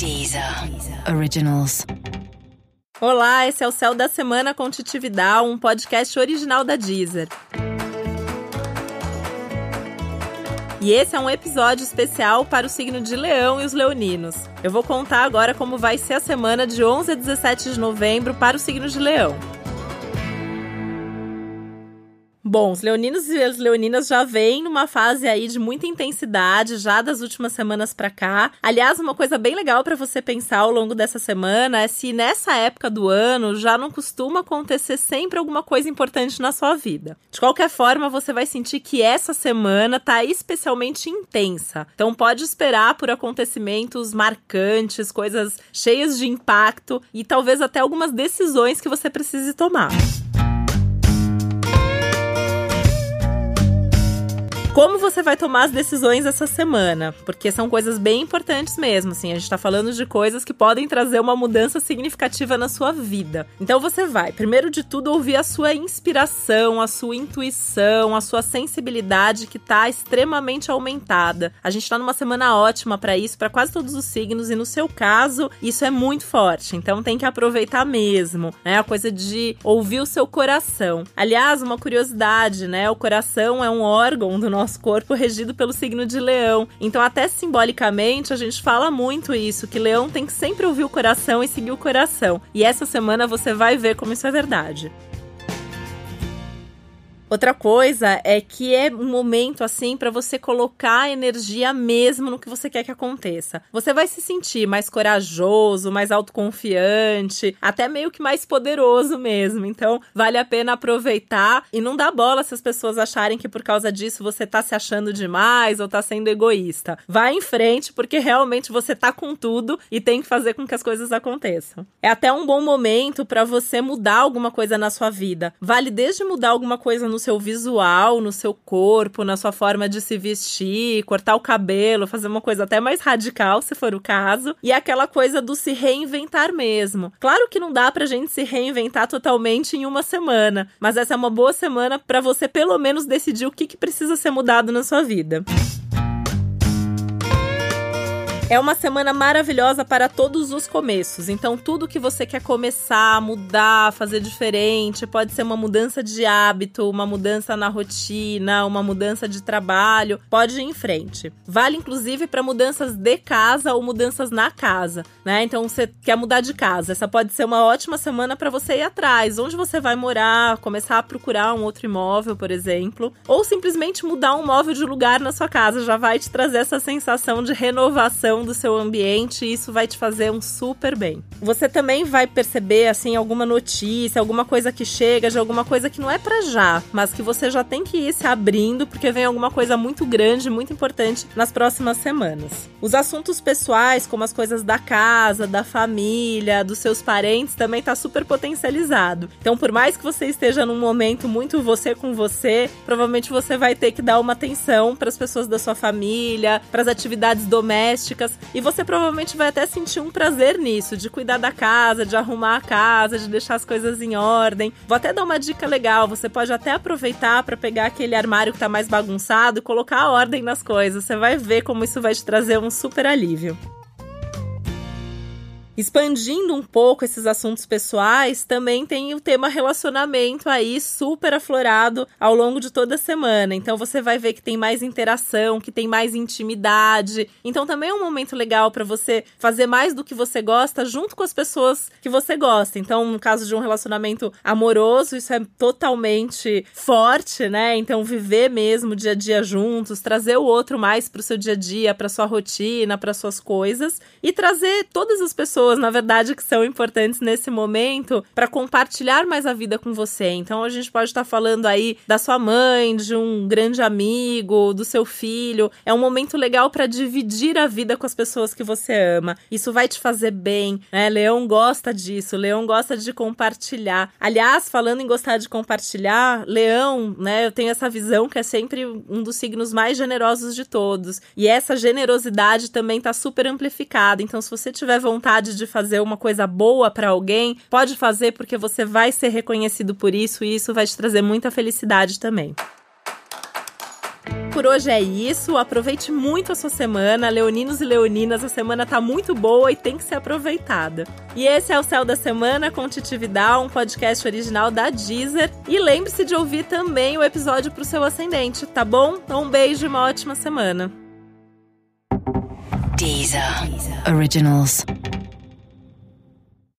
Deezer Originals. Olá, esse é o Céu da Semana com Titividade, um podcast original da Deezer. E esse é um episódio especial para o signo de Leão e os leoninos. Eu vou contar agora como vai ser a semana de 11 a 17 de novembro para o signo de Leão. Bom, os leoninos e as leoninas já vêm numa fase aí de muita intensidade, já das últimas semanas para cá. Aliás, uma coisa bem legal para você pensar ao longo dessa semana é se nessa época do ano já não costuma acontecer sempre alguma coisa importante na sua vida. De qualquer forma, você vai sentir que essa semana tá especialmente intensa. Então pode esperar por acontecimentos marcantes, coisas cheias de impacto e talvez até algumas decisões que você precise tomar. Como você vai tomar as decisões essa semana? Porque são coisas bem importantes mesmo, assim, a gente tá falando de coisas que podem trazer uma mudança significativa na sua vida. Então você vai, primeiro de tudo, ouvir a sua inspiração, a sua intuição, a sua sensibilidade que tá extremamente aumentada. A gente tá numa semana ótima para isso, para quase todos os signos e no seu caso, isso é muito forte. Então tem que aproveitar mesmo, né? A coisa de ouvir o seu coração. Aliás, uma curiosidade, né? O coração é um órgão do nosso nosso corpo regido pelo signo de leão. Então, até simbolicamente, a gente fala muito isso, que leão tem que sempre ouvir o coração e seguir o coração. E essa semana você vai ver como isso é verdade. Outra coisa é que é um momento assim para você colocar energia mesmo no que você quer que aconteça. Você vai se sentir mais corajoso, mais autoconfiante, até meio que mais poderoso mesmo. Então, vale a pena aproveitar e não dar bola se as pessoas acharem que por causa disso você tá se achando demais ou tá sendo egoísta. Vai em frente porque realmente você tá com tudo e tem que fazer com que as coisas aconteçam. É até um bom momento para você mudar alguma coisa na sua vida. Vale desde mudar alguma coisa no seu visual, no seu corpo, na sua forma de se vestir, cortar o cabelo, fazer uma coisa até mais radical, se for o caso, e aquela coisa do se reinventar mesmo. Claro que não dá pra gente se reinventar totalmente em uma semana, mas essa é uma boa semana para você pelo menos decidir o que, que precisa ser mudado na sua vida. É uma semana maravilhosa para todos os começos. Então, tudo que você quer começar, mudar, fazer diferente, pode ser uma mudança de hábito, uma mudança na rotina, uma mudança de trabalho, pode ir em frente. Vale inclusive para mudanças de casa ou mudanças na casa, né? Então, você quer mudar de casa, essa pode ser uma ótima semana para você ir atrás, onde você vai morar, começar a procurar um outro imóvel, por exemplo, ou simplesmente mudar um móvel de lugar na sua casa, já vai te trazer essa sensação de renovação do seu ambiente e isso vai te fazer um super bem. Você também vai perceber assim alguma notícia, alguma coisa que chega, de alguma coisa que não é para já, mas que você já tem que ir se abrindo porque vem alguma coisa muito grande, muito importante nas próximas semanas. Os assuntos pessoais, como as coisas da casa, da família, dos seus parentes, também tá super potencializado. Então, por mais que você esteja num momento muito você com você, provavelmente você vai ter que dar uma atenção para as pessoas da sua família, para as atividades domésticas e você provavelmente vai até sentir um prazer nisso, de cuidar da casa, de arrumar a casa, de deixar as coisas em ordem. Vou até dar uma dica legal, você pode até aproveitar para pegar aquele armário que tá mais bagunçado e colocar a ordem nas coisas. Você vai ver como isso vai te trazer um super alívio. Expandindo um pouco esses assuntos pessoais, também tem o tema relacionamento aí super aflorado ao longo de toda a semana. Então você vai ver que tem mais interação, que tem mais intimidade. Então também é um momento legal para você fazer mais do que você gosta junto com as pessoas que você gosta. Então, no caso de um relacionamento amoroso, isso é totalmente forte, né? Então viver mesmo dia a dia juntos, trazer o outro mais pro seu dia a dia, para sua rotina, para suas coisas e trazer todas as pessoas pessoas, na verdade, que são importantes nesse momento para compartilhar mais a vida com você. Então a gente pode estar tá falando aí da sua mãe, de um grande amigo, do seu filho. É um momento legal para dividir a vida com as pessoas que você ama. Isso vai te fazer bem, né? Leão gosta disso, Leão gosta de compartilhar. Aliás, falando em gostar de compartilhar, Leão, né, eu tenho essa visão que é sempre um dos signos mais generosos de todos. E essa generosidade também está super amplificada. Então, se você tiver vontade de de fazer uma coisa boa para alguém, pode fazer porque você vai ser reconhecido por isso e isso vai te trazer muita felicidade também. Por hoje é isso. Aproveite muito a sua semana. Leoninos e leoninas, a semana tá muito boa e tem que ser aproveitada. E esse é o Céu da Semana com Titividade, um podcast original da Deezer. E lembre-se de ouvir também o episódio pro seu ascendente, tá bom? Um beijo e uma ótima semana. Deezer. Originals.